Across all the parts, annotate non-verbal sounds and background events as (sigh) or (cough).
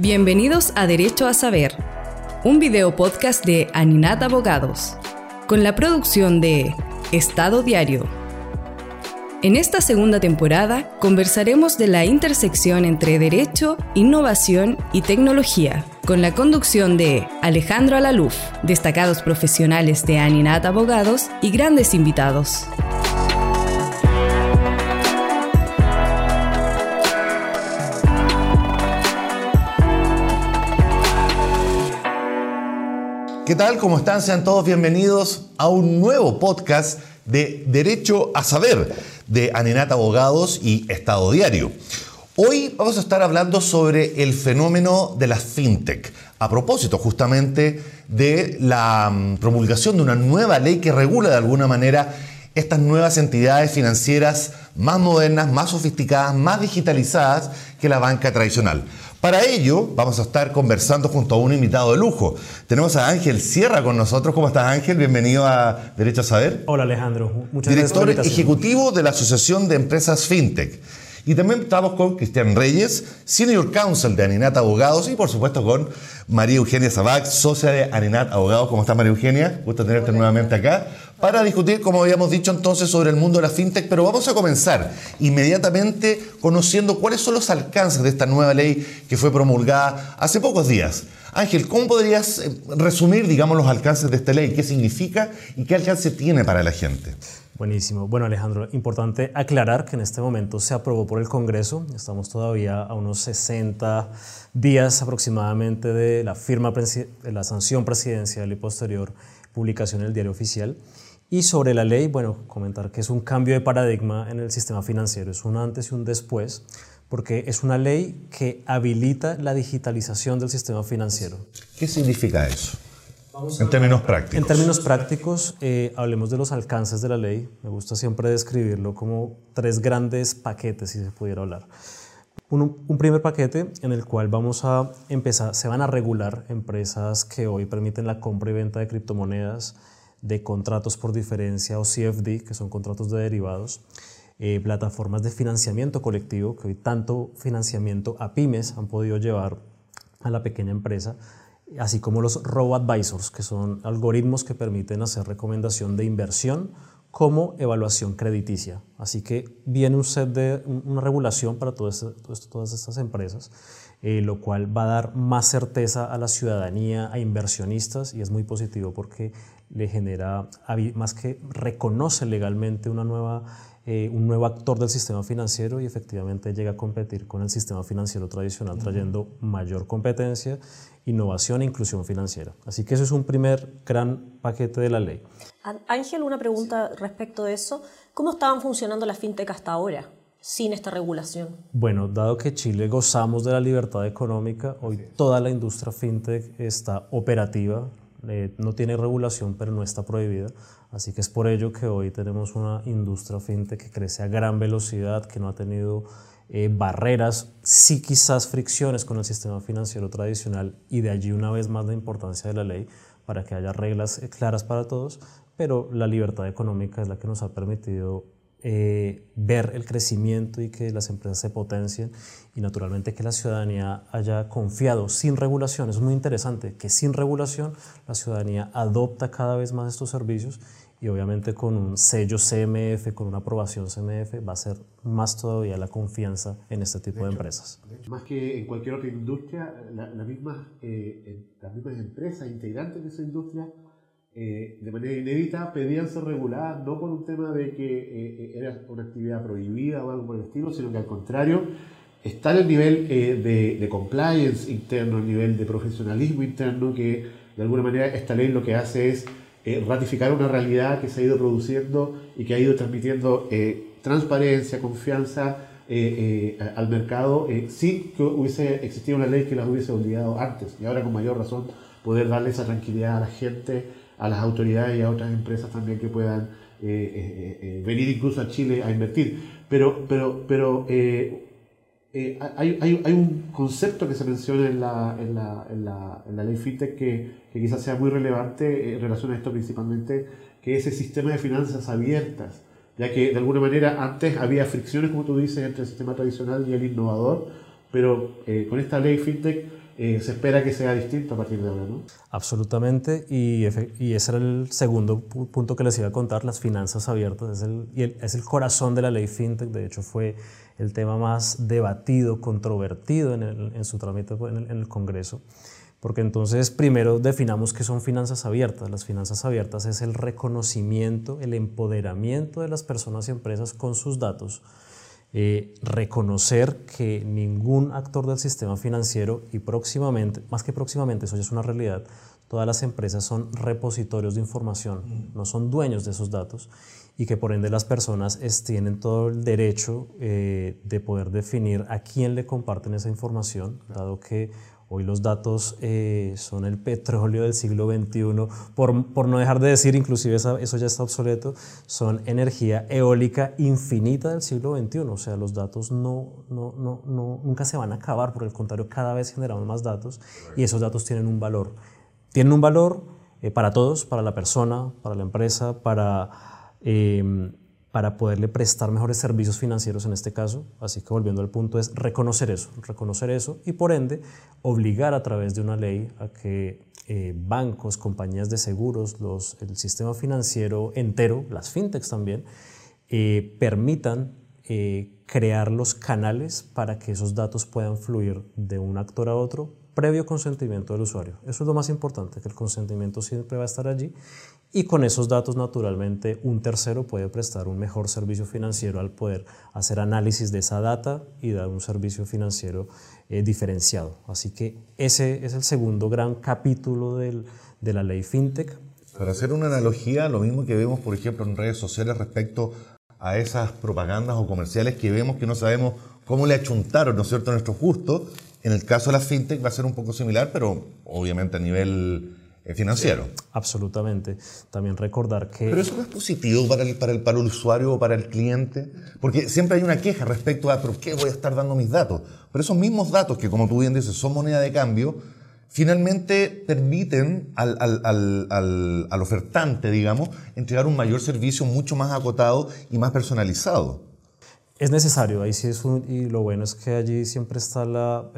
Bienvenidos a Derecho a Saber, un video podcast de Aninat Abogados, con la producción de Estado Diario. En esta segunda temporada conversaremos de la intersección entre derecho, innovación y tecnología, con la conducción de Alejandro Alaluf, destacados profesionales de Aninat Abogados y grandes invitados. ¿Qué tal? ¿Cómo están? Sean todos bienvenidos a un nuevo podcast de Derecho a Saber de Aninat Abogados y Estado Diario. Hoy vamos a estar hablando sobre el fenómeno de las fintech, a propósito justamente de la mm, promulgación de una nueva ley que regula de alguna manera estas nuevas entidades financieras más modernas, más sofisticadas, más digitalizadas que la banca tradicional. Para ello, vamos a estar conversando junto a un invitado de lujo. Tenemos a Ángel Sierra con nosotros. ¿Cómo estás, Ángel? Bienvenido a Derecho a Saber. Hola, Alejandro. Muchas Director gracias por ejecutivo de la Asociación de Empresas FinTech. Y también estamos con Cristian Reyes, Senior Counsel de Aninat Abogados y por supuesto con María Eugenia Sabac, socia de Aninat Abogados. ¿Cómo estás María Eugenia? Gusto tenerte nuevamente acá para discutir, como habíamos dicho entonces, sobre el mundo de la fintech, pero vamos a comenzar inmediatamente conociendo cuáles son los alcances de esta nueva ley que fue promulgada hace pocos días. Ángel, ¿cómo podrías eh, resumir, digamos, los alcances de esta ley? ¿Qué significa y qué alcance tiene para la gente? Buenísimo. Bueno, Alejandro, importante aclarar que en este momento se aprobó por el Congreso. Estamos todavía a unos 60 días aproximadamente de la firma de la sanción presidencial y posterior publicación en el diario oficial. Y sobre la ley, bueno, comentar que es un cambio de paradigma en el sistema financiero, es un antes y un después, porque es una ley que habilita la digitalización del sistema financiero. ¿Qué significa eso? En términos prácticos. En términos prácticos, eh, hablemos de los alcances de la ley. Me gusta siempre describirlo como tres grandes paquetes, si se pudiera hablar. Un, un, primer paquete en el cual vamos a empezar, se van a regular empresas que hoy permiten la compra y venta de criptomonedas, de contratos por diferencia o CFD, que son contratos de derivados, eh, plataformas de financiamiento colectivo, que hoy tanto financiamiento a pymes han podido llevar a la pequeña empresa, así como los robo-advisors, que son algoritmos que permiten hacer recomendación de inversión como evaluación crediticia. Así que viene un set de una regulación para todas estas empresas, eh, lo cual va a dar más certeza a la ciudadanía, a inversionistas, y es muy positivo porque le genera, más que reconoce legalmente una nueva, eh, un nuevo actor del sistema financiero y efectivamente llega a competir con el sistema financiero tradicional, trayendo mayor competencia, innovación e inclusión financiera. Así que eso es un primer gran paquete de la ley. Ángel, una pregunta respecto de eso. ¿Cómo estaban funcionando las fintech hasta ahora? sin esta regulación? Bueno, dado que Chile gozamos de la libertad económica, hoy toda la industria fintech está operativa, eh, no tiene regulación, pero no está prohibida. Así que es por ello que hoy tenemos una industria fintech que crece a gran velocidad, que no ha tenido eh, barreras, sí quizás fricciones con el sistema financiero tradicional y de allí una vez más la importancia de la ley para que haya reglas claras para todos, pero la libertad económica es la que nos ha permitido eh, ver el crecimiento y que las empresas se potencien y naturalmente que la ciudadanía haya confiado sin regulación. Es muy interesante que sin regulación la ciudadanía adopta cada vez más estos servicios y obviamente con un sello CMF, con una aprobación CMF, va a ser más todavía la confianza en este tipo de, empresas. más que en cualquier otra industria, la, misma, eh, las mismas empresas integrantes de esa industria eh, de manera inédita pedían ser reguladas, no por un tema de que eh, eh, era una actividad prohibida o algo por el estilo, sino que al contrario, está el nivel de, de, compliance interno, el nivel de profesionalismo interno, que de alguna manera esta ley lo que hace es ratificar una realidad que se ha ido produciendo y que ha ido transmitiendo transparencia, confianza al mercado, sin que hubiese existido una ley que las hubiese obligado antes, y ahora con mayor razón poder darle esa tranquilidad a la gente a las autoridades y a otras empresas también que puedan eh, eh, eh, venir incluso a Chile a invertir. Pero, pero, pero hay, hay, un concepto que se menciona en la, ley FinTech que, que, quizás sea muy relevante en relación a esto principalmente, que es sistema de finanzas abiertas. ya que de alguna manera antes había fricciones, como tú dices, entre el sistema tradicional y el innovador, pero eh, con esta ley FinTech eh, se espera que sea distinto a partir de ahora, ¿no? Absolutamente, y, y, ese era el segundo punto que les iba a contar, las finanzas abiertas, es el, y es el corazón de la ley FinTech, de hecho fue el tema más debatido, controvertido en, el, en su trámite en el, en el Congreso. Porque entonces primero definamos qué son finanzas abiertas. Las finanzas abiertas es el reconocimiento, el empoderamiento de las personas y empresas con sus datos. Eh, reconocer que ningún actor del sistema financiero y próximamente, más que próximamente, eso ya es una realidad, todas las empresas son repositorios de información, no son dueños de esos datos y que por ende las personas tienen todo el derecho eh, de poder definir a quién le comparten esa información, dado que Hoy los datos eh, son el petróleo del siglo XXI, por, por no dejar de decir, inclusive eso ya está obsoleto, son energía eólica infinita del siglo XXI. O sea, los datos no, no, no, no, nunca se van a acabar, por el contrario, cada vez generamos más datos y esos datos tienen un valor. Tienen un valor eh, para todos, para la persona, para la empresa, para... Eh, para poderle prestar mejores servicios financieros en este caso. Así que volviendo al punto es reconocer eso, reconocer eso y por ende obligar a través de una ley a que eh, bancos, compañías de seguros, el sistema financiero entero, las fintechs también, eh, permitan eh, crear los canales para que esos datos puedan fluir de un actor a otro previo consentimiento del usuario. Eso es lo más importante, que el consentimiento siempre va a estar allí y con esos datos naturalmente un tercero puede prestar un mejor servicio financiero al poder hacer análisis de esa data y dar un servicio financiero eh, diferenciado. Así que ese es el segundo gran capítulo del, de la ley FinTech. Para hacer una analogía, lo mismo que vemos por ejemplo en redes sociales respecto a esas propagandas o comerciales que vemos que no sabemos cómo le achuntaron, ¿no es cierto?, nuestros gustos. En el caso de la FinTech va a ser un poco similar, pero obviamente a nivel eh, financiero. absolutamente. También recordar que... Pero eso no es positivo para el, para, el, para el usuario o para el cliente, porque siempre hay una queja respecto a, ¿por qué voy a estar dando mis datos? Pero esos mismos datos, que como tú bien dices, son moneda de cambio, finalmente permiten al, al, al, al ofertante, digamos, entregar un mayor servicio mucho más acotado y más personalizado. Es necesario, ahí sí es un, y lo bueno es que allí siempre está la,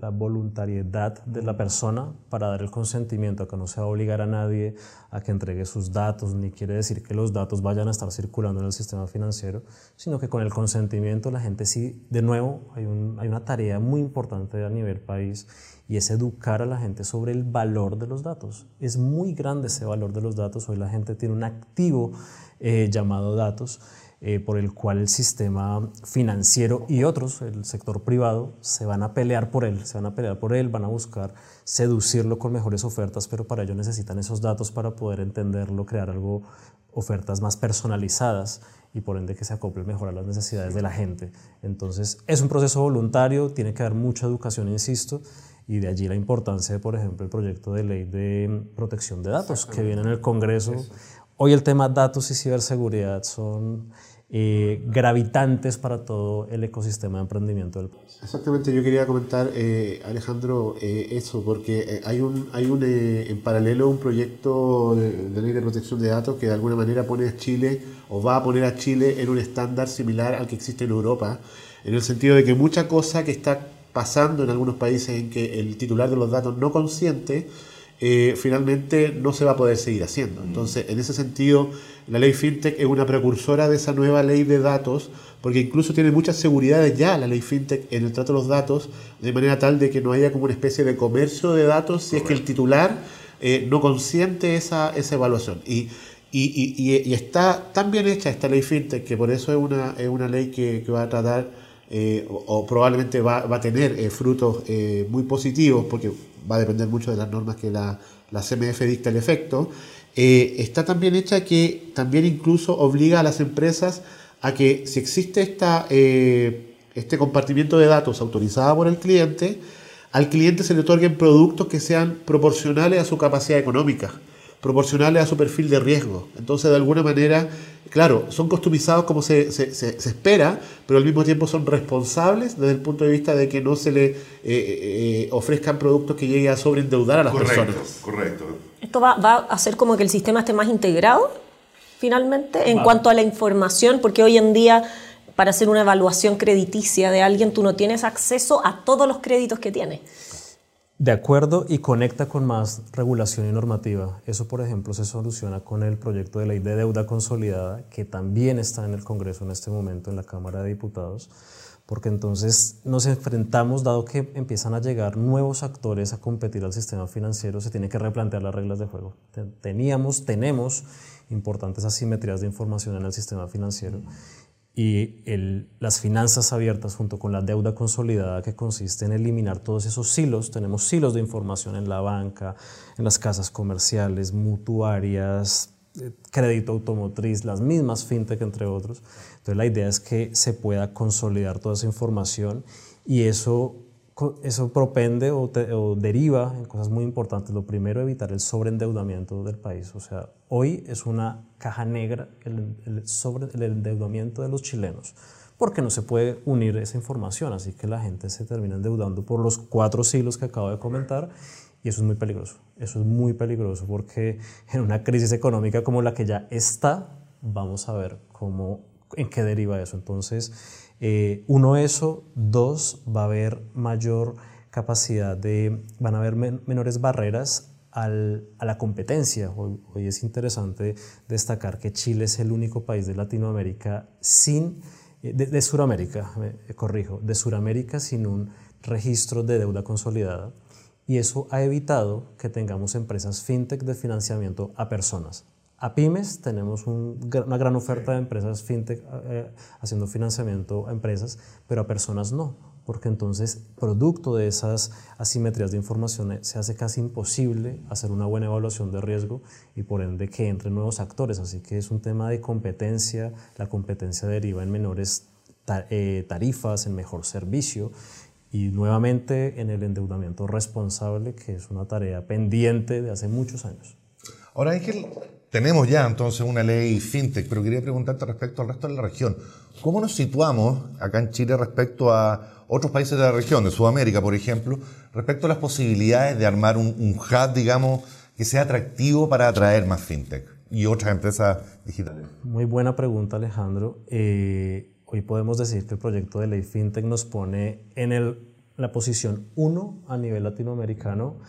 la, voluntariedad de la persona para dar el consentimiento, que no se va a obligar a nadie a que entregue sus datos, ni quiere decir que los datos vayan a estar circulando en el sistema financiero, sino que con el consentimiento la gente sí, de nuevo, hay una tarea muy importante a nivel país y es educar a la gente sobre el valor de los datos. Es muy grande ese valor de los datos, hoy la gente tiene un activo eh, llamado datos eh, por el cual el sistema financiero y otros, el sector privado, se van a pelear por él, se van a pelear por él, van a buscar seducirlo con mejores ofertas, pero para ello necesitan esos datos para poder entenderlo, crear algo, ofertas más personalizadas y por ende que se acople mejor a las necesidades de la gente. Entonces, es un proceso voluntario, tiene que haber mucha educación, insisto, y de allí la importancia de, por ejemplo, el proyecto de ley de protección de datos que viene en el Congreso. Hoy el tema datos y ciberseguridad son eh, gravitantes para todo el ecosistema de emprendimiento del país. Exactamente, yo quería comentar, eh, Alejandro, eh, eso, porque hay un, hay un en paralelo un proyecto de, de, ley de protección de datos que de alguna manera pone a Chile o va a poner a Chile en un estándar similar al que existe en Europa, en el sentido de que mucha cosa que está pasando en algunos países en que el titular de los datos no consiente, eh, finalmente no se va a poder seguir haciendo. Mm. Entonces, en ese sentido, la ley FinTech es una precursora de esa nueva ley de datos, porque incluso tiene muchas seguridades ya la ley FinTech en el trato de los datos, de manera tal de que no haya como una especie de comercio de datos si es que el titular eh, no consiente esa, esa evaluación. Y, y, y, está tan bien hecha esta ley FinTech que por eso es una, es una ley que, que va a tratar eh, o, probablemente va, va a tener eh, frutos eh, muy positivos, porque va a depender mucho de las normas que la, la CMF dicta el efecto, está también hecha que también incluso obliga a las empresas a que si existe esta, este compartimiento de datos autorizada por el cliente, al cliente se le otorguen productos que sean proporcionales a su capacidad económica proporcionales a su perfil de riesgo. Entonces, de alguna manera, claro, son customizados como se, se, se, espera, pero al mismo tiempo son responsables desde el punto de vista de que no se le eh, eh, ofrezcan productos que lleguen a sobreendeudar a las correcto, personas. Correcto. ¿Esto va, va, a hacer como que el sistema esté más integrado? finalmente en cuanto a la información, porque hoy en día para hacer una evaluación crediticia de alguien tú no tienes acceso a todos los créditos que tiene. De acuerdo y conecta con más regulación y normativa. Eso, por ejemplo, se soluciona con el proyecto de ley de deuda consolidada, que también está en el Congreso en este momento, en la Cámara de Diputados, porque entonces nos enfrentamos, dado que empiezan a llegar nuevos actores a competir al sistema financiero, se tienen que replantear las reglas de juego. Teníamos, tenemos importantes asimetrías de información en el sistema financiero y las finanzas abiertas junto con la deuda consolidada que consiste en eliminar todos esos silos. Tenemos silos de información en la banca, en las casas comerciales, mutuarias, eh, crédito automotriz, las mismas fintech entre otros. Entonces la idea es que se pueda consolidar toda esa información y eso eso propende o, deriva en cosas muy importantes. Lo primero, evitar el sobreendeudamiento del país. O sea, hoy es una caja negra el, el, sobre, el endeudamiento de los chilenos, porque no se puede unir esa información. Así que la gente se termina endeudando por los cuatro siglos que acabo de comentar y eso es muy peligroso. Eso es muy peligroso porque en una crisis económica como la que ya está, vamos a ver cómo, en qué deriva eso. Entonces, eh, uno, eso. Dos, va a haber mayor capacidad de, van a haber menores barreras a la competencia. Hoy, es interesante destacar que Chile es el único país de Latinoamérica sin, eh, de, Sudamérica, me corrijo, de Sudamérica sin un registro de deuda consolidada. Y eso ha evitado que tengamos empresas fintech de financiamiento a personas. A pymes tenemos una gran oferta de empresas fintech eh, haciendo financiamiento a empresas, pero a personas no, porque entonces, producto de esas asimetrías de información, eh, se hace casi imposible hacer una buena evaluación de riesgo y por ende que entren nuevos actores. Así que es un tema de competencia, la competencia deriva en menores eh, tarifas, en mejor servicio y nuevamente en el endeudamiento responsable, que es una tarea pendiente de hace muchos años. Ahora, Ángel, tenemos ya entonces una ley fintech, pero quería preguntarte respecto al resto de la región. ¿Cómo nos situamos acá en Chile respecto a otros países de la región, de Sudamérica, por ejemplo, respecto a las posibilidades de armar un, hub, digamos, que sea atractivo para atraer más fintech y otras empresas digitales? Muy buena pregunta, Alejandro. Eh, hoy podemos decir que el proyecto de ley fintech nos pone en el, la posición 1 a nivel latinoamericano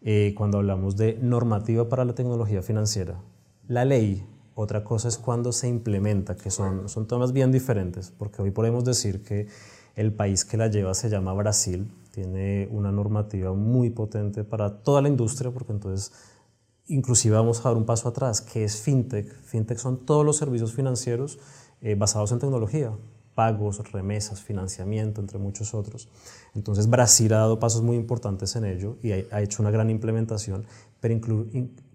eh, cuando hablamos de normativa para la tecnología financiera. La ley, otra cosa es cuando se implementa, que son, son temas bien diferentes, porque hoy podemos decir que el país que la lleva se llama Brasil, tiene una normativa muy potente para toda la industria, porque entonces inclusive vamos a dar un paso atrás, que es fintech. Fintech son todos los servicios financieros eh, basados en tecnología, pagos, remesas, financiamiento, entre muchos otros. Entonces Brasil ha dado pasos muy importantes en ello y ha, hecho una gran implementación, pero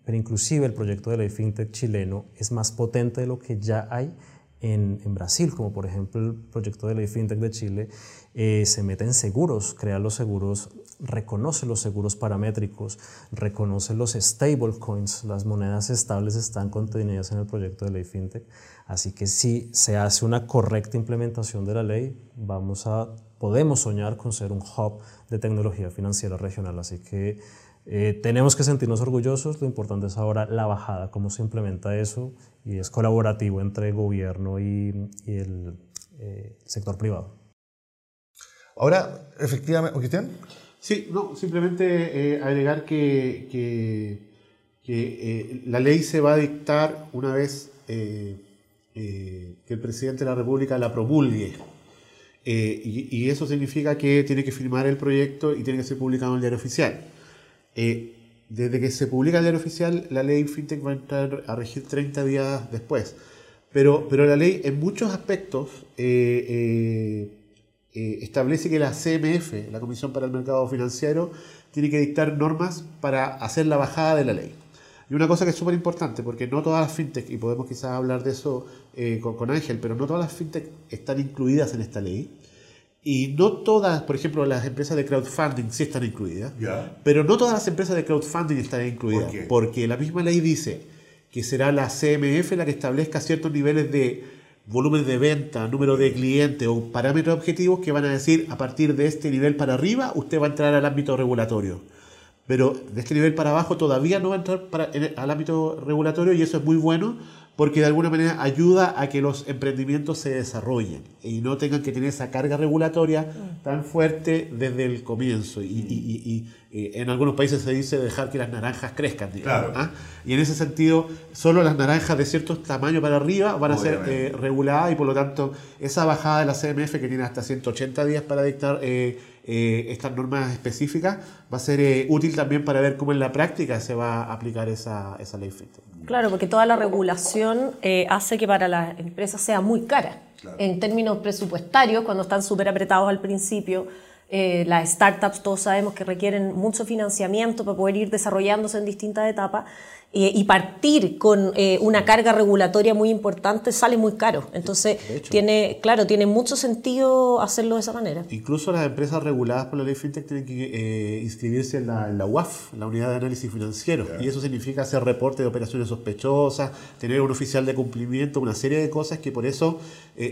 pero inclusive el proyecto de ley fintech chileno es más potente de lo que ya hay en, Brasil, como por ejemplo el proyecto de ley fintech de Chile eh, se mete en seguros, crea los seguros, reconoce los seguros paramétricos, reconoce los stablecoins, las monedas estables están contenidas en el proyecto de ley fintech, así que si se hace una correcta implementación de la ley, vamos a, podemos soñar con ser un hub de tecnología financiera regional, así que eh, tenemos que sentirnos orgullosos, lo importante es ahora la bajada, cómo se implementa eso y es colaborativo entre el gobierno y, el eh, sector privado. Ahora, efectivamente, Cristian. Sí, no, simplemente eh, agregar que, que, que la ley se va a dictar una vez que el presidente de la República la promulgue. Y, y, eso significa que tiene que firmar el proyecto y tiene que ser publicado en el diario oficial. Eh, desde que se publica el diario oficial, la ley FinTech va a entrar a regir 30 días después. Pero, pero la ley en muchos aspectos eh, eh, establece que la CMF, la Comisión para el Mercado Financiero, tiene que dictar normas para hacer la bajada de la ley. Y una cosa que es súper importante, porque no todas las fintech, y podemos quizás hablar de eso con, con, Ángel, pero no todas las fintech están incluidas en esta ley. Y no todas, por ejemplo, las empresas de crowdfunding sí están incluidas, pero no todas las empresas de crowdfunding están incluidas, porque la misma ley dice que será la CMF la que establezca ciertos niveles de volumen de venta, número de clientes o parámetros objetivos que van a decir a partir de este nivel para arriba usted va a entrar al ámbito regulatorio. Pero de este nivel para abajo todavía no va a entrar al ámbito regulatorio y eso es muy bueno porque de alguna manera ayuda a que los emprendimientos se desarrollen y no tengan que tener esa carga regulatoria tan fuerte desde el comienzo. Y, en algunos países se dice dejar que las naranjas crezcan, digamos, ¿ah? Y en ese sentido, solo las naranjas de cierto tamaño para arriba van a ser eh, reguladas y por lo tanto esa bajada de la CMF que tiene hasta 180 días para dictar... Eh, eh, estas normas específicas, va a ser eh, útil también para ver cómo en la práctica se va a aplicar esa, esa ley FinTech. Claro, porque toda la regulación eh, hace que para las empresas sea muy cara. En términos presupuestarios, cuando están súper apretados al principio, las startups todos sabemos que requieren mucho financiamiento para poder ir desarrollándose en distintas etapas eh, y partir con eh, una carga regulatoria muy importante sale muy caro. Entonces, tiene, claro, tiene mucho sentido hacerlo de esa manera. Incluso las empresas reguladas por la ley FinTech tienen que eh, inscribirse en la, UAF, la Unidad de Análisis Financiero. Y eso significa hacer reporte de operaciones sospechosas, tener un oficial de cumplimiento, una serie de cosas que por eso,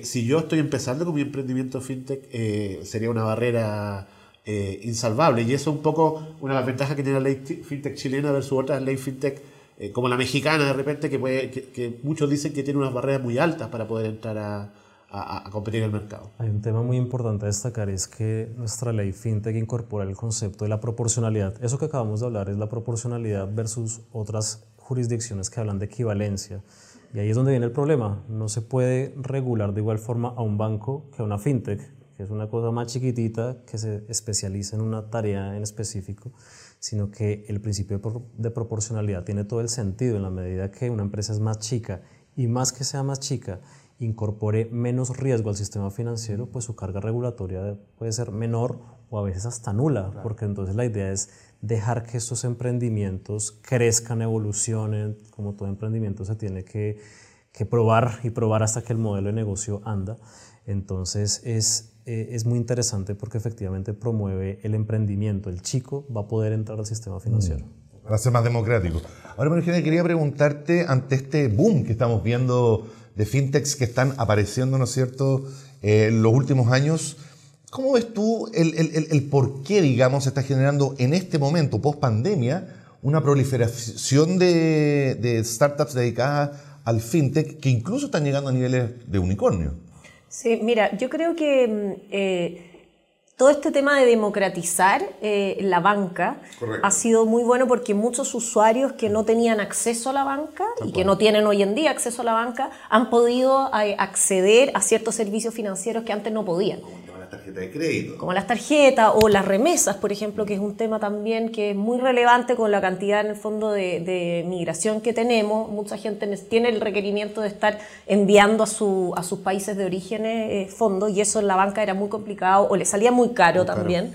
si yo estoy empezando con mi emprendimiento FinTech, sería una barrera. insalvable y eso es un poco una de las ventajas que tiene la ley fintech chilena versus otras leyes fintech eh, como la mexicana de repente, que, puede, que, muchos dicen que tiene unas barreras muy altas para poder entrar a, a, competir en el mercado. Hay un tema muy importante a destacar, es que nuestra ley FinTech incorpora el concepto de la proporcionalidad. Eso que acabamos de hablar es la proporcionalidad versus otras jurisdicciones que hablan de equivalencia. Y ahí es donde viene el problema. No se puede regular de igual forma a un banco que a una FinTech, que es una cosa más chiquitita que se especializa en una tarea en específico sino que el principio de proporcionalidad tiene todo el sentido en la medida que una empresa es más chica y más que sea más chica, incorpore menos riesgo al sistema financiero, pues su carga regulatoria puede ser menor o a veces hasta nula, porque entonces la idea es dejar que estos emprendimientos crezcan, evolucionen, como todo emprendimiento se tiene que, que probar y probar hasta que el modelo de negocio anda. Entonces es eh, es muy interesante porque efectivamente promueve el emprendimiento. El chico va a poder entrar al sistema financiero. Mm. Para ser más democrático. Ahora, María quería preguntarte ante este boom que estamos viendo de fintechs que están apareciendo, ¿no cierto?, eh, en los últimos años. ¿Cómo ves tú el, el, el, por qué, digamos, se está generando en este momento, post pandemia, una proliferación de, de startups dedicadas al fintech que incluso están llegando a niveles de unicornio? Sí, mira, yo creo que mm, eh, todo este tema de democratizar eh, la banca ha sido muy bueno porque muchos usuarios que no tenían acceso a la banca y que no tienen hoy en día acceso a la banca han podido eh, acceder a ciertos servicios financieros que antes no podían de crédito. Como las tarjetas o las remesas, por ejemplo, que es un tema también que es muy relevante con la cantidad en el fondo de, migración que tenemos. Mucha gente tiene el requerimiento de estar enviando a, su, a sus países de origen eh, fondos y eso en la banca era muy complicado o le salía muy caro también.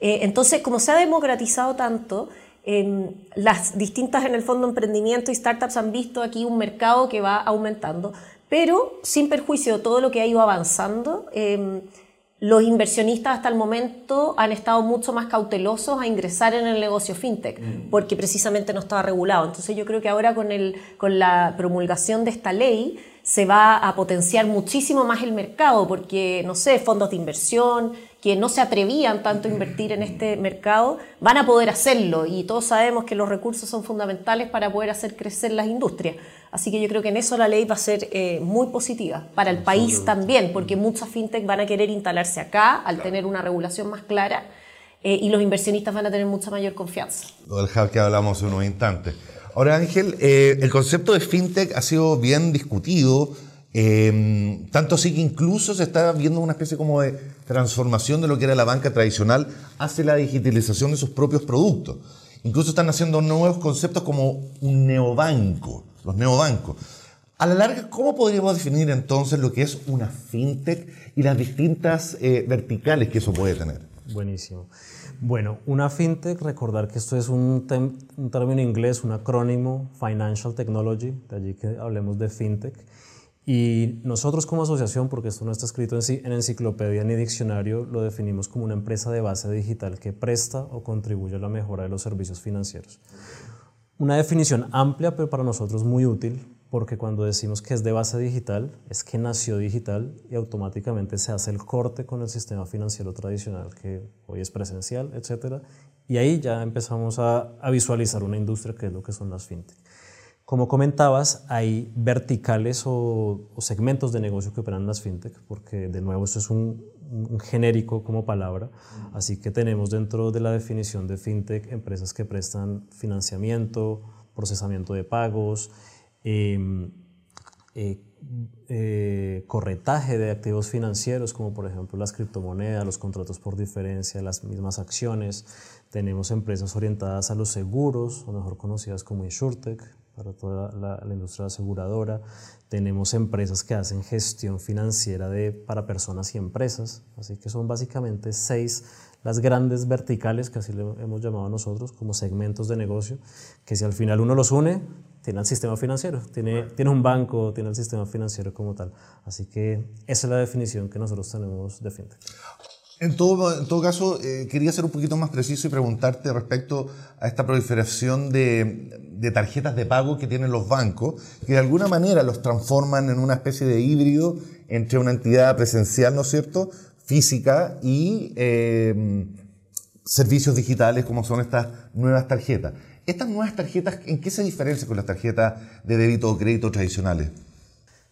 Eh, entonces, como se ha democratizado tanto, em, las distintas en el fondo emprendimiento y startups han visto aquí un mercado que va aumentando, pero sin perjuicio de todo lo que ha ido avanzando. Em, los inversionistas hasta el momento han estado mucho más cautelosos a ingresar en el negocio fintech, mm. porque precisamente no estaba regulado. Entonces yo creo que ahora con, el, con la promulgación de esta ley se va a potenciar muchísimo más el mercado, porque, no sé, fondos de inversión, que no se atrevían tanto a invertir en este mercado, van a poder hacerlo y todos sabemos que los recursos son fundamentales para poder hacer crecer las industrias. Así que yo creo que en eso la ley va a ser eh, muy positiva para el país también, porque muchas fintech van a querer instalarse acá al tener una regulación más clara eh, y los inversionistas van a tener mucha mayor confianza. Lo del hub que hablamos en unos instantes. Ahora, Ángel, eh, el concepto de fintech ha sido bien discutido Em, tanto así que incluso se está viendo una especie como de transformación de lo que era la banca tradicional hacia la digitalización de sus propios productos. Incluso están haciendo nuevos conceptos como un neobanco, los neobancos. A la larga, ¿cómo podríamos definir entonces lo que es una fintech y las distintas eh, verticales que eso puede tener? Buenísimo. Bueno, una fintech, recordar que esto es un, un término inglés, un acrónimo, Financial Technology, de allí que hablemos de fintech. Y nosotros como asociación, porque esto no está escrito en, en enciclopedia ni diccionario, lo definimos como una empresa de base digital que presta o contribuye a la mejora de los servicios financieros. Una definición amplia, pero para nosotros muy útil, porque cuando decimos que es de base digital, es que nació digital y automáticamente se hace el corte con el sistema financiero tradicional que hoy es presencial, etc. Y ahí ya empezamos a, a visualizar una industria que es lo que son las fintech. Como comentabas, hay verticales o, segmentos de negocio que operan las fintech, porque de nuevo esto es un, genérico como palabra, así que tenemos dentro de la definición de fintech empresas que prestan financiamiento, procesamiento de pagos, em, eh, eh, corretaje de activos financieros, como por ejemplo las criptomonedas, los contratos por diferencia, las mismas acciones. Tenemos empresas orientadas a los seguros, o mejor conocidas como InsurTech, para toda la, industria aseguradora. Tenemos empresas que hacen gestión financiera de, para personas y empresas, así que son básicamente seis las grandes verticales, que así le hemos llamado nosotros, como segmentos de negocio, que si al final uno los une, tiene el sistema financiero, tiene, tiene un banco, tiene el sistema financiero como tal. Así que esa es la definición que nosotros tenemos de FinTech. En todo, caso, eh, quería ser un poquito más preciso y preguntarte respecto a esta proliferación de, tarjetas de pago que tienen los bancos, que de alguna manera los transforman en una especie de híbrido entre una entidad presencial, ¿no es cierto?, física y eh, servicios digitales como son estas nuevas tarjetas. ¿Estas nuevas tarjetas en qué se diferencian con las tarjetas de débito o crédito tradicionales?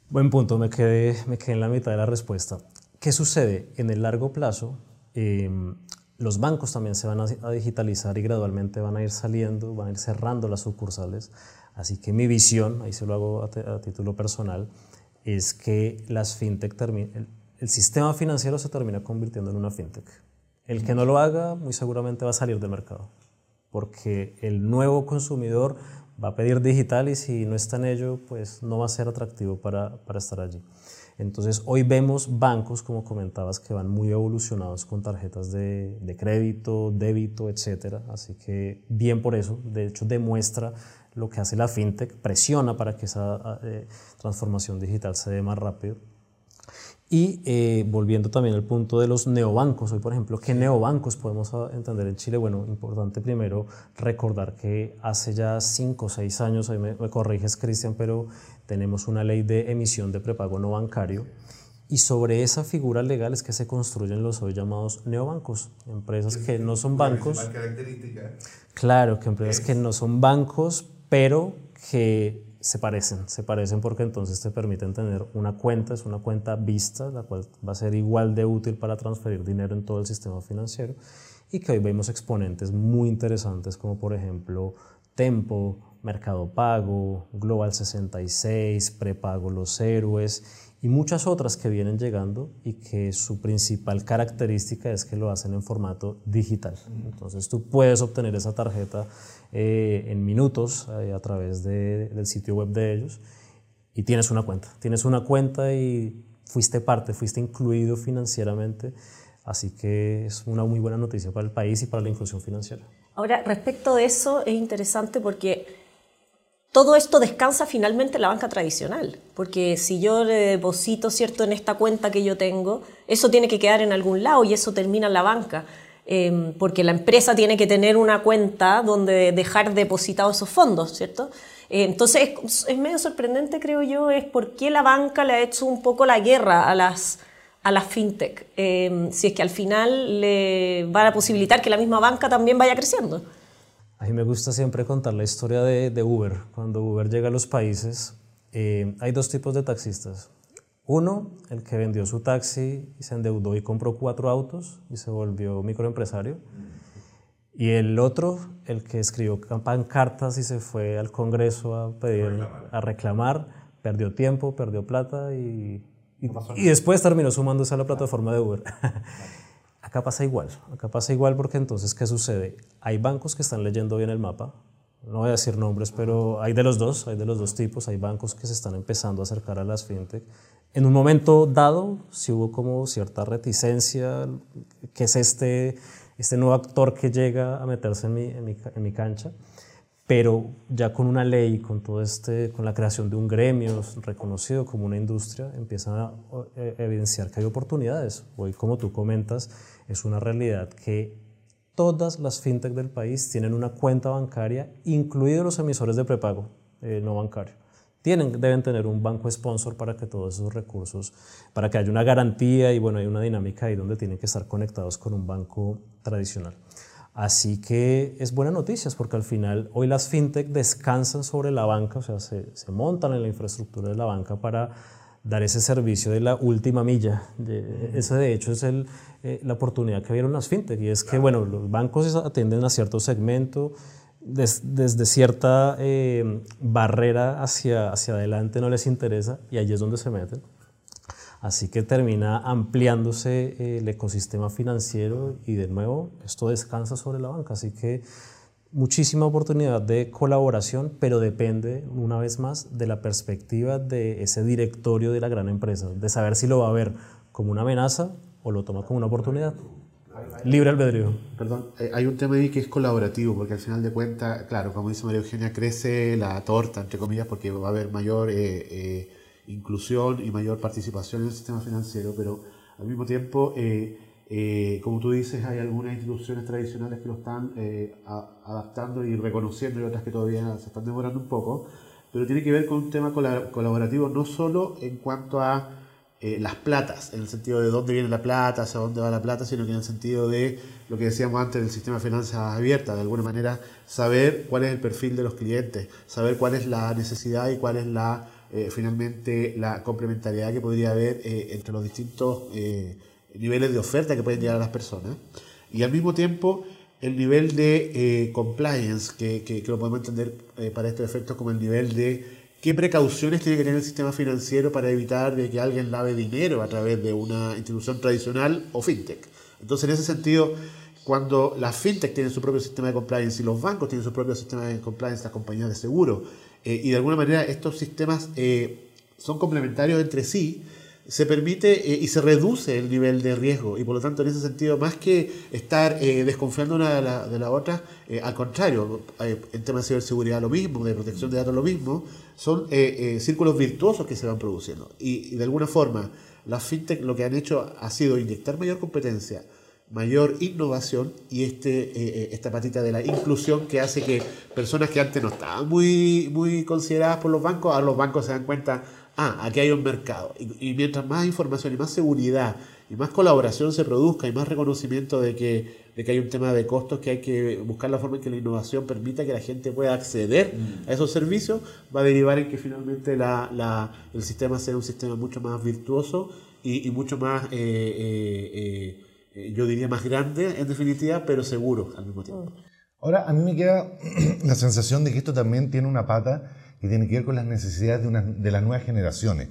Buen punto, me quedé, me quedé en la mitad de la respuesta. ¿Qué sucede? En el largo plazo, em, los bancos también se van a, digitalizar y gradualmente van a ir saliendo, van a ir cerrando las sucursales. Así que mi visión, ahí se lo hago a, título personal, es que las fintech el, el sistema financiero se termina convirtiendo en una fintech. El que no lo haga, muy seguramente va a salir del mercado, porque el nuevo consumidor va a pedir digital y si no está en ello, pues no va a ser atractivo para, para estar allí. Entonces, hoy vemos bancos, como comentabas, que van muy evolucionados con tarjetas de, crédito, débito, etcétera. Así que bien por eso, de hecho, demuestra lo que hace la fintech, presiona para que esa eh, transformación digital se dé más rápido. Y eh, volviendo también al punto de los neobancos, hoy por ejemplo, ¿qué neobancos podemos entender en Chile? Bueno, importante primero recordar que hace ya cinco o seis años, ahí me, me corriges Cristian, pero tenemos una ley de emisión de prepago no bancario y sobre esa figura legal es que se construyen los hoy llamados neobancos, empresas que no son bancos. Claro, que empresas que no son bancos, pero que se parecen, se parecen porque entonces te permiten tener una cuenta, es una cuenta vista, la cual va a ser igual de útil para transferir dinero en todo el sistema financiero. Y que hoy vemos exponentes muy interesantes como por ejemplo Tempo, Mercado Pago, Global 66, Prepago Los Héroes y muchas otras que vienen llegando y que su principal característica es que lo hacen en formato digital. Entonces tú puedes obtener esa tarjeta eh, en minutos eh, a través del sitio web de ellos y tienes una cuenta. Tienes una cuenta y fuiste parte, fuiste incluido financieramente. Así que es una muy buena noticia para el país y para la inclusión financiera. Ahora, respecto de eso, es interesante porque todo esto descansa finalmente en la banca tradicional, porque si yo le deposito cierto en esta cuenta que yo tengo, eso tiene que quedar en algún lado y eso termina en la banca, em, porque la empresa tiene que tener una cuenta donde dejar depositados esos fondos, ¿cierto? Eh, entonces es, medio sorprendente, creo yo, es por qué la banca le ha hecho un poco la guerra a las a las fintech, em, si es que al final le van a posibilitar que la misma banca también vaya creciendo. A mí me gusta siempre contar la historia de, de Uber. Cuando Uber llega a los países, eh, hay dos tipos de taxistas. Uno, el que vendió su taxi y se endeudó y compró cuatro autos y se volvió microempresario. Y el otro, el que escribió pancartas y se fue al Congreso a pedir, a reclamar, perdió tiempo, perdió plata y, y, y después terminó sumándose a la plataforma de Uber. (laughs) Acá pasa igual, acá pasa igual porque entonces, ¿qué sucede? Hay bancos que están leyendo bien el mapa, no voy a decir nombres, pero hay de los dos, hay de los dos tipos, hay bancos que se están empezando a acercar a las fintech. En un momento dado, si hubo como cierta reticencia, que es este, este nuevo actor que llega a meterse en mi, en mi, en mi cancha, pero ya con una ley, con todo este, con la creación de un gremio reconocido como una industria, empiezan a eh, evidenciar que hay oportunidades. Hoy, como tú comentas, es una realidad que todas las fintech del país tienen una cuenta bancaria, incluidos los emisores de prepago eh, no bancario. Tienen, deben tener un banco sponsor para que todos esos recursos, para que haya una garantía y bueno, hay una dinámica ahí donde tienen que estar conectados con un banco tradicional. Así que es buena noticia porque al final hoy las fintech descansan sobre la banca, o sea, se, se montan en la infraestructura de la banca para dar ese servicio de la última milla. Ese de hecho es el, eh, la oportunidad que vieron las fintech y es que bueno, los bancos atienden a cierto segmento, desde cierta eh, barrera hacia, hacia adelante no les interesa y allí es donde se meten. Así que termina ampliándose eh, el ecosistema financiero y de nuevo esto descansa sobre la banca. Así que muchísima oportunidad de colaboración, pero depende, una vez más, de la perspectiva de ese directorio de la gran empresa, de saber si lo va a ver como una amenaza o lo toma como una oportunidad. Libre albedrío. Perdón, eh, hay un tema ahí que es colaborativo, porque al final de cuentas, claro, como dice María Eugenia, crece la torta, entre comillas, porque va a haber mayor eh, inclusión y mayor participación en el sistema financiero, pero al mismo tiempo eh, como tú dices, hay algunas instituciones tradicionales que lo están eh, adaptando y reconociendo y otras que todavía se están demorando un poco, pero tiene que ver con un tema colaborativo no solo en cuanto a eh, las platas, en el sentido de dónde viene la plata, hacia dónde va la plata, sino que en el sentido de lo que decíamos antes del sistema de finanzas abiertas, de alguna manera saber cuál es el perfil de los clientes, saber cuál es la necesidad y cuál es la finalmente la complementariedad que podría haber entre los distintos niveles de oferta que pueden llegar a las personas, y al mismo tiempo el nivel de eh, compliance, que, que, lo podemos entender eh, para estos efectos como el nivel de qué precauciones tiene que tener el sistema financiero para evitar de que alguien lave dinero a través de una institución tradicional o fintech. Entonces, en ese sentido, cuando las fintech tienen su propio sistema de compliance y los bancos tienen su propio sistema de compliance, las compañías de seguro, eh, y de alguna manera estos sistemas son complementarios entre sí, se permite eh, y se reduce el nivel de riesgo. Y por lo tanto en ese sentido más que estar eh, desconfiando una de la, de la otra, eh, al contrario, en temas de ciberseguridad lo mismo, de protección de datos lo mismo, son círculos virtuosos que se van produciendo. Y, de alguna forma las fintech lo que han hecho ha sido inyectar mayor competencia, mayor innovación y este, esta patita de la inclusión que hace que personas que antes no estaban muy, muy consideradas por los bancos, ahora los bancos se dan cuenta ah, aquí hay un mercado. Y, mientras más información y más seguridad y más colaboración se produzca y más reconocimiento de que, de que hay un tema de costos que hay que buscar la forma en que la innovación permita que la gente pueda acceder a esos servicios, va a derivar en que finalmente la, la, el sistema sea un sistema mucho más virtuoso y, mucho más, eh, eh, eh, yo diría, más grande en definitiva, pero seguro al mismo tiempo. Ahora, a mí me queda (clears throat) la sensación de que esto también tiene una pata que tiene que ver con las necesidades de, una, de las nuevas generaciones.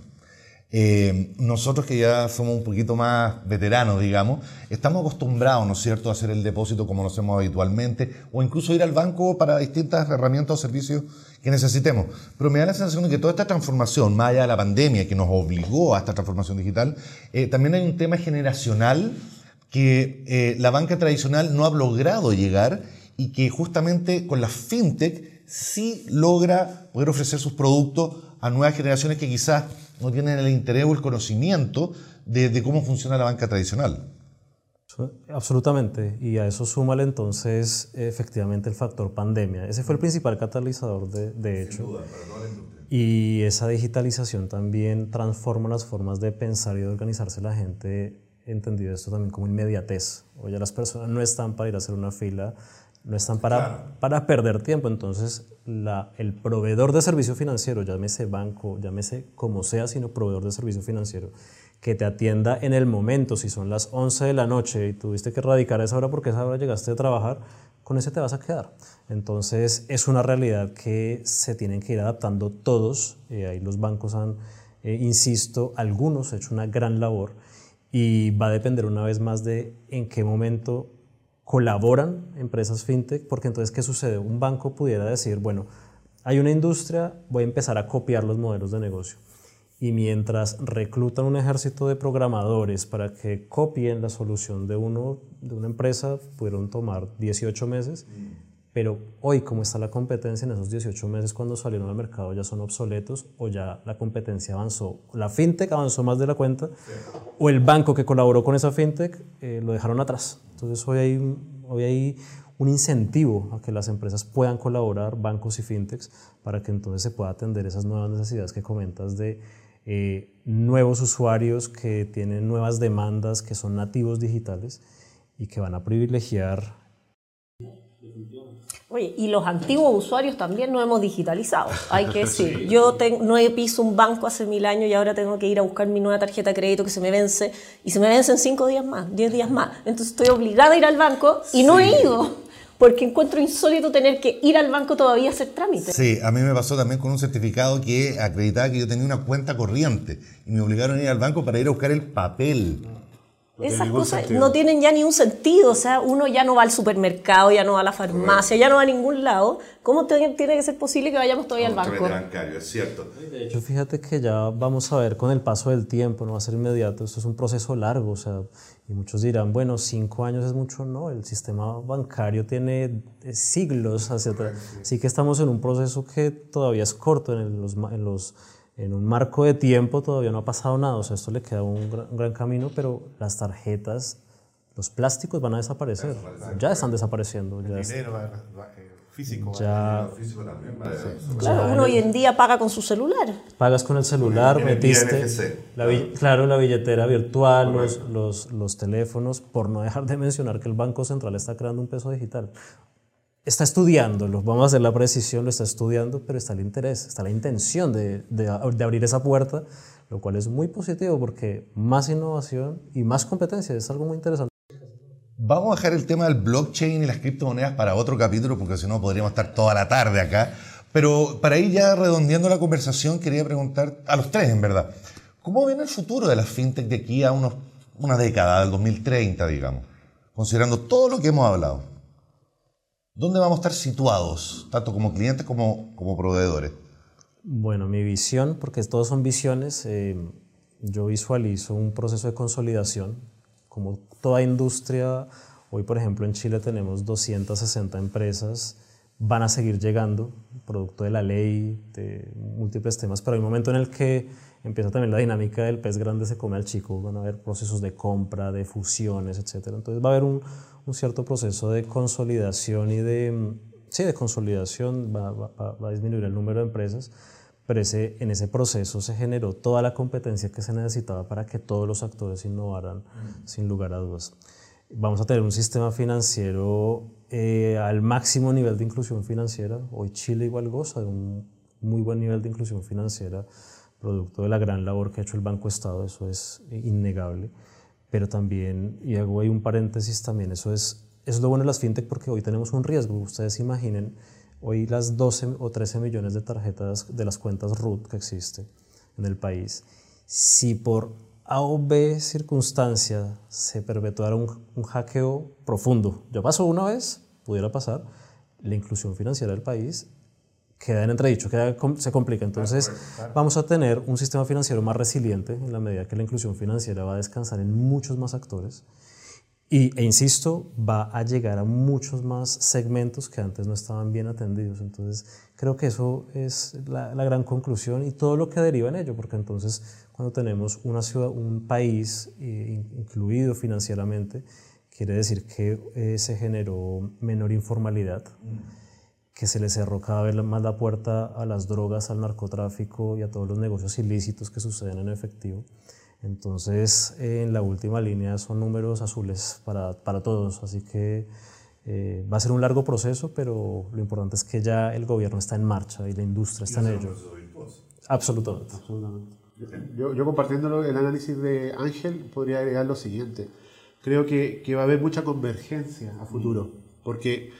Eh, nosotros que ya somos un poquito más veteranos, digamos, estamos acostumbrados, ¿no es cierto?, a hacer el depósito como lo hacemos habitualmente, o incluso ir al banco para distintas herramientas o servicios que necesitemos. Pero me da la sensación de que toda esta transformación, más allá de la pandemia que nos obligó a esta transformación digital, eh, también hay un tema generacional que eh, la banca tradicional no ha logrado llegar y que justamente con las fintech sí logra poder ofrecer sus productos a nuevas generaciones que quizás no tienen el interés o el conocimiento de, cómo funciona la banca tradicional. Absolutamente, y a eso súmale entonces efectivamente el factor pandemia. Ese fue el principal catalizador de, de hecho. Sin duda, pero no la industria. Y esa digitalización también transforma las formas de pensar y de organizarse la gente, entendido esto también como inmediatez. O ya las personas no están para ir a hacer una fila no están para, para perder tiempo. Entonces, la, el proveedor de servicio financiero, llámese banco, llámese como sea, sino proveedor de servicio financiero, que te atienda en el momento, si son las 11 de la noche y tuviste que radicar a esa hora porque a esa hora llegaste a trabajar, con ese te vas a quedar. Entonces, es una realidad que se tienen que ir adaptando todos. Eh, ahí los bancos han, eh, insisto, algunos hecho una gran labor y va a depender una vez más de en qué momento colaboran empresas fintech, porque entonces, ¿qué sucede? Un banco pudiera decir, bueno, hay una industria, voy a empezar a copiar los modelos de negocio. Y mientras reclutan un ejército de programadores para que copien la solución de, uno, de una empresa, pudieron tomar 18 meses. Pero hoy, como está la competencia en esos 18 meses cuando salieron al mercado, ya son obsoletos o ya la competencia avanzó. La fintech avanzó más de la cuenta o el banco que colaboró con esa fintech eh, lo dejaron atrás. Entonces hoy hay, hoy hay un incentivo a que las empresas puedan colaborar, bancos y fintechs, para que entonces se pueda atender esas nuevas necesidades que comentas de eh, nuevos usuarios que tienen nuevas demandas, que son nativos digitales y que van a privilegiar Oye, y los antiguos usuarios también nos hemos digitalizado, hay que (laughs) decir. Yo tengo, no he piso un banco hace mil años y ahora tengo que ir a buscar mi nueva tarjeta de crédito que se me vence y se me vence en cinco días más, diez días más. Entonces estoy obligada a ir al banco y no he ido porque encuentro insólito tener que ir al banco todavía a hacer trámites. Sí, a mí me pasó también con un certificado que acreditaba que yo tenía una cuenta corriente y me obligaron a ir al banco para ir a buscar el papel. Esas cosas no tienen ya ni un sentido, o sea, uno ya no va al supermercado, ya no va a la farmacia, ya no va a ningún lado. ¿Cómo tiene que ser posible que vayamos todavía al banco? bancario, es cierto. De hecho, fíjate que ya vamos a ver con el paso del tiempo, no va a ser inmediato, esto es un proceso largo, o sea, y muchos dirán, bueno, cinco años es mucho, no, el sistema bancario tiene eh, siglos hacia atrás, así que estamos en un proceso que todavía es corto en los, en los en un marco de tiempo todavía no ha pasado nada, o sea, esto le queda un gran, camino, pero las tarjetas, los plásticos van a desaparecer, ya están desapareciendo. El dinero físico, ya, físico también Claro, uno hoy en día paga con su celular. Pagas con el celular, metiste, la, claro, la billetera virtual, los, los, los teléfonos, por no dejar de mencionar que el Banco Central está creando un peso digital está estudiándolo, vamos a hacer la precisión, lo está estudiando, pero está el interés, está la intención de, de, abrir esa puerta, lo cual es muy positivo porque más innovación y más competencia es algo muy interesante. Vamos a dejar el tema del blockchain y las criptomonedas para otro capítulo, porque si no podríamos estar toda la tarde acá. Pero para ir ya redondeando la conversación, quería preguntar a los tres, en verdad, ¿cómo viene el futuro de las fintech de aquí a unos, una década, del 2030, digamos? Considerando todo lo que hemos hablado. ¿Dónde vamos a estar situados, tanto como clientes como, como proveedores? Bueno, mi visión, porque todos son visiones, eh, yo visualizo un proceso de consolidación. Como toda industria, hoy por ejemplo en Chile tenemos 260 empresas, van a seguir llegando, producto de la ley, de múltiples temas, pero hay un momento en el que empieza también la dinámica del pez grande se come al chico, van a haber procesos de compra, de fusiones, etc. Entonces va a haber un, un cierto proceso de consolidación y de, sí, de consolidación, va, va, va a disminuir el número de empresas, pero ese, en ese proceso se generó toda la competencia que se necesitaba para que todos los actores innovaran, sin lugar a dudas. Vamos a tener un sistema financiero eh, al máximo nivel de inclusión financiera. Hoy Chile igual goza de un muy buen nivel de inclusión financiera, producto de la gran labor que ha hecho el Banco Estado, eso es innegable pero también, y hago ahí un paréntesis también, eso es, es lo bueno de las fintech porque hoy tenemos un riesgo. Ustedes imaginen, hoy las 12 o 13 millones de tarjetas de las cuentas root que existe en el país, si por A o B circunstancia se perpetuara un, un hackeo profundo, ya pasó una vez, pudiera pasar, la inclusión financiera del país queda en entredicho, queda, se complica. Entonces vamos a tener un sistema financiero más resiliente en la medida que la inclusión financiera va a descansar en muchos más actores y, e insisto, va a llegar a muchos más segmentos que antes no estaban bien atendidos. Entonces creo que eso es la, gran conclusión y todo lo que deriva en ello, porque entonces cuando tenemos una ciudad, un país eh, incluido financieramente, quiere decir que eh, se generó menor informalidad. Mm que se le cerró cada vez más la puerta a las drogas, al narcotráfico y a todos los negocios ilícitos que suceden en efectivo. Entonces, en la última línea son números azules para, para todos, así que eh, va a ser un largo proceso, pero lo importante es que ya el gobierno está en marcha y la industria está en ello. Absolutamente. Yo, yo compartiendo el análisis de Ángel, podría agregar lo siguiente. Creo que, que va a haber mucha convergencia a futuro, porque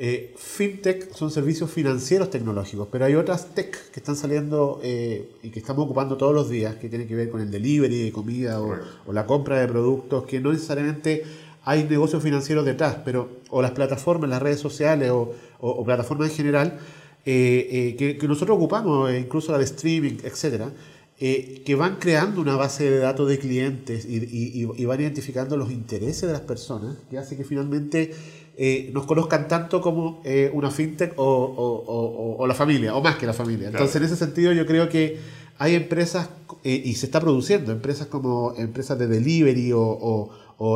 eh, fintech son servicios financieros tecnológicos, pero hay otras tech que están saliendo eh, y que estamos ocupando todos los días, que tienen que ver con el delivery de comida o, la compra de productos, que no necesariamente hay negocios financieros detrás, pero o las plataformas, las redes sociales o, plataformas en general, eh, que, nosotros ocupamos, incluso la de streaming, etcétera, que van creando una base de datos de clientes y, y van identificando los intereses de las personas, que hace que finalmente eh, nos conozcan tanto como eh, una fintech o, la familia, o más que la familia. Entonces, en ese sentido, yo creo que hay empresas, eh, y se está produciendo, empresas como empresas de delivery o,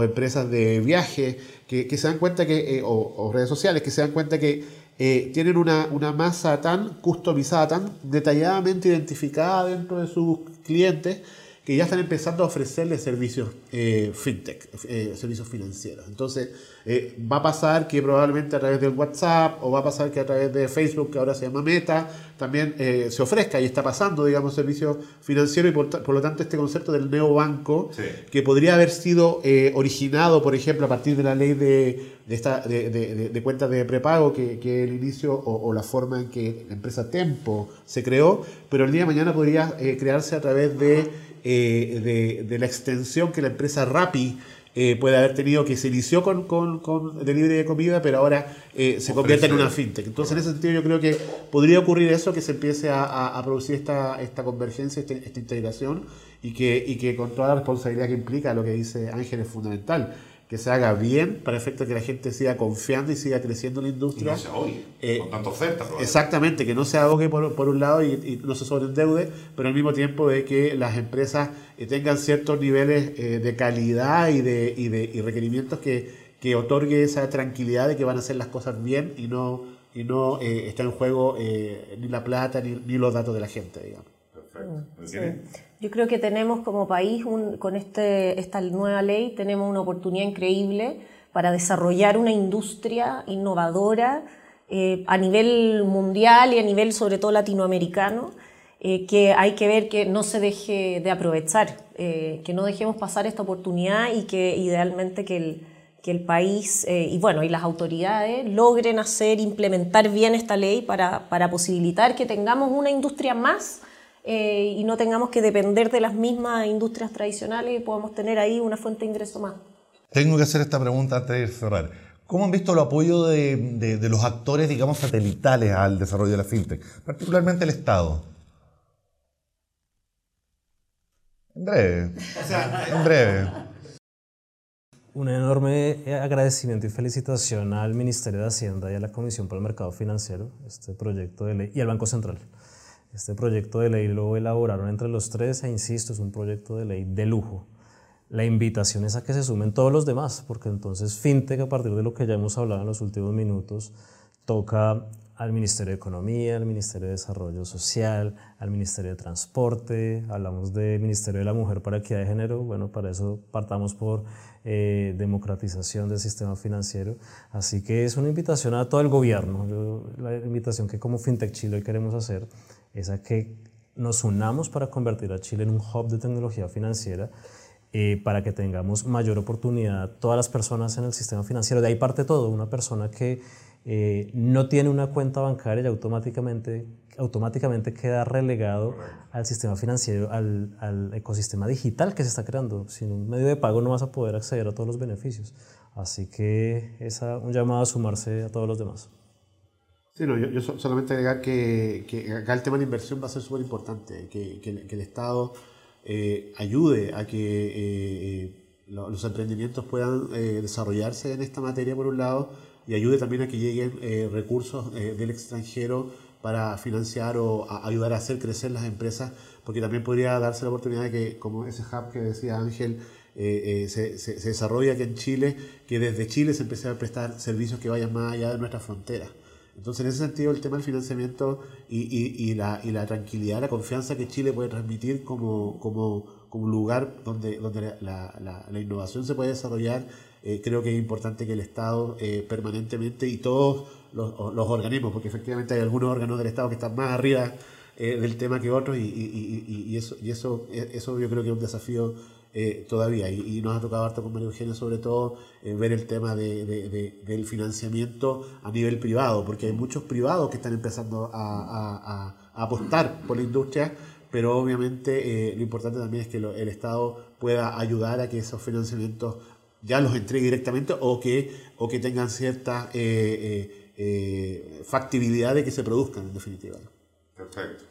empresas de viaje, que, se dan cuenta que, o, redes sociales, que se dan cuenta que tienen una, una masa tan customizada, tan detalladamente identificada dentro de sus clientes, que ya están empezando a ofrecerle servicios eh, fintech, eh, servicios financieros. Entonces, eh, va a pasar que probablemente a través del WhatsApp o va a pasar que a través de Facebook, que ahora se llama Meta, también se ofrezca y está pasando, digamos, servicios financieros y por, lo tanto este concepto del neobanco, que podría haber sido originado, por ejemplo, a partir de la ley de, de, esta, de, de, cuentas de prepago, que, que el inicio o, o, la forma en que la empresa Tempo se creó, pero el día de mañana podría crearse a través de eh, de, la extensión que la empresa Rappi eh, puede haber tenido, que se inició con, con, con delivery de comida, pero ahora eh, se convierte en una fintech. Entonces, en ese sentido, yo creo que podría ocurrir eso, que se empiece a, producir esta, esta convergencia, esta, esta integración, y que, y que con toda la responsabilidad que implica, lo que dice Ángel es fundamental que se haga bien para efecto que la gente siga confiando y siga creciendo en la industria. Y no se ahogue eh, con tanta oferta. Exactamente, que no se ahogue por, por un lado y, no se sobreendeude, pero al mismo tiempo de que las empresas eh, tengan ciertos niveles eh, de calidad y de, y de y requerimientos que, que otorgue esa tranquilidad de que van a hacer las cosas bien y no, y no está en juego ni la plata ni, ni los datos de la gente, digamos. Perfecto. Yo creo que tenemos como país, con este, esta nueva ley, tenemos una oportunidad increíble para desarrollar una industria innovadora eh, a nivel mundial y a nivel sobre todo latinoamericano, eh, que hay que ver que no se deje de aprovechar, eh, que no dejemos pasar esta oportunidad y que idealmente que el, que el país y bueno y las autoridades logren hacer implementar bien esta ley para, para posibilitar que tengamos una industria más eh, y no tengamos que depender de las mismas industrias tradicionales y podamos tener ahí una fuente de ingreso más. Tengo que hacer esta pregunta antes de cerrar. ¿Cómo han visto el apoyo de, de, los actores, digamos, satelitales al desarrollo de la fintech, particularmente el Estado? En breve. en breve. Un enorme agradecimiento y felicitación al Ministerio de Hacienda y a la Comisión para el Mercado Financiero, este proyecto de ley, y al Banco Central. Este proyecto de ley lo elaboraron entre los tres e insisto, es un proyecto de ley de lujo. La invitación es a que se sumen todos los demás, porque entonces FinTech, a partir de lo que ya hemos hablado en los últimos minutos, toca al Ministerio de Economía, al Ministerio de Desarrollo Social, al Ministerio de Transporte, hablamos del Ministerio de la Mujer para Equidad de Género, bueno, para eso partamos por eh, democratización del sistema financiero. Así que es una invitación a todo el gobierno, la invitación que como FinTech Chile hoy queremos hacer es a que nos unamos para convertir a Chile en un hub de tecnología financiera eh, para que tengamos mayor oportunidad todas las personas en el sistema financiero. De ahí parte todo. Una persona que eh, no tiene una cuenta bancaria y automáticamente, automáticamente queda relegado al sistema financiero, al, al, ecosistema digital que se está creando. Sin un medio de pago no vas a poder acceder a todos los beneficios. Así que es un llamado a sumarse a todos los demás. Sí, no, yo, solamente agregar que, que, acá el tema de inversión va a ser súper importante, que, que, el Estado eh, ayude a que eh, eh, los emprendimientos puedan desarrollarse en esta materia por un lado y ayude también a que lleguen recursos del extranjero para financiar o ayudar a hacer crecer las empresas, porque también podría darse la oportunidad de que, como ese hub que decía Ángel, se, se, se aquí en Chile, que desde Chile se empiece a prestar servicios que vayan más allá de nuestras fronteras. Entonces, en ese sentido, el tema del financiamiento y, y, la, y la, tranquilidad, la confianza que Chile puede transmitir como, como, como lugar donde, donde la, la, la, innovación se puede desarrollar, eh, creo que es importante que el Estado eh, permanentemente y todos los, los, organismos, porque efectivamente hay algunos órganos del Estado que están más arriba eh, del tema que otros, y, y, eso, y eso, eso yo creo que es un desafío eh, todavía. Y, nos ha tocado harto con María Eugenia, sobre todo, eh, ver el tema de, del financiamiento a nivel privado, porque hay muchos privados que están empezando a, apostar por la industria, pero obviamente eh, lo importante también es que el Estado pueda ayudar a que esos financiamientos ya los entregue directamente o que, o que tengan cierta factibilidad de que se produzcan, en definitiva. Perfecto.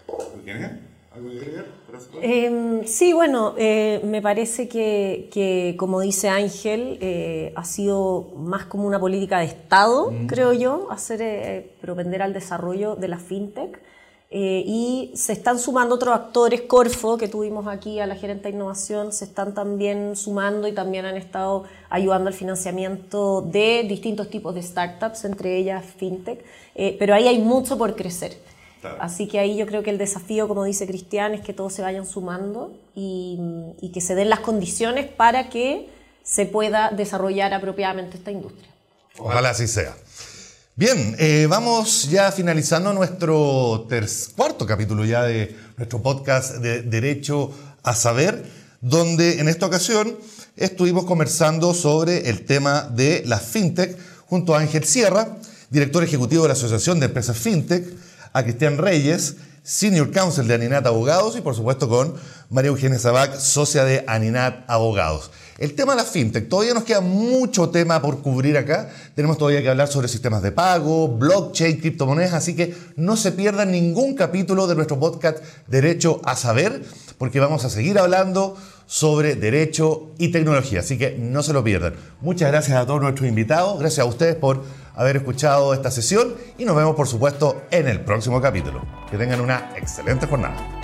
Eh, sí, bueno, eh, me parece que, que, como dice Ángel, eh, ha sido más como una política de Estado, mm. creo yo, hacer eh, propender al desarrollo de la fintech. y se están sumando otros actores, Corfo, que tuvimos aquí a la gerente de innovación, se están también sumando y también han estado ayudando al financiamiento de distintos tipos de startups, entre ellas fintech. pero ahí hay mucho por crecer. Así que ahí yo creo que el desafío, como dice Cristian, es que todos se vayan sumando y, y que se den las condiciones para que se pueda desarrollar apropiadamente esta industria. Ojalá así sea. Bien, eh, vamos ya finalizando nuestro cuarto capítulo ya de nuestro podcast de Derecho a Saber, donde en esta ocasión estuvimos conversando sobre el tema de la fintech junto a Ángel Sierra, director ejecutivo de la Asociación de Empresas Fintech, a Cristian Reyes, Senior Counsel de Aninat Abogados y por supuesto con María Eugenia Sabac, socia de Aninat Abogados. El tema de la fintech, todavía nos queda mucho tema por cubrir acá. Tenemos todavía que hablar sobre sistemas de pago, blockchain, criptomonedas, así que no se pierdan ningún capítulo de nuestro podcast Derecho a Saber, porque vamos a seguir hablando sobre derecho y tecnología, así que no se lo pierdan. Muchas gracias a todos nuestros invitados, gracias a ustedes por haber escuchado esta sesión y nos vemos por supuesto en el próximo capítulo. Que tengan una excelente jornada.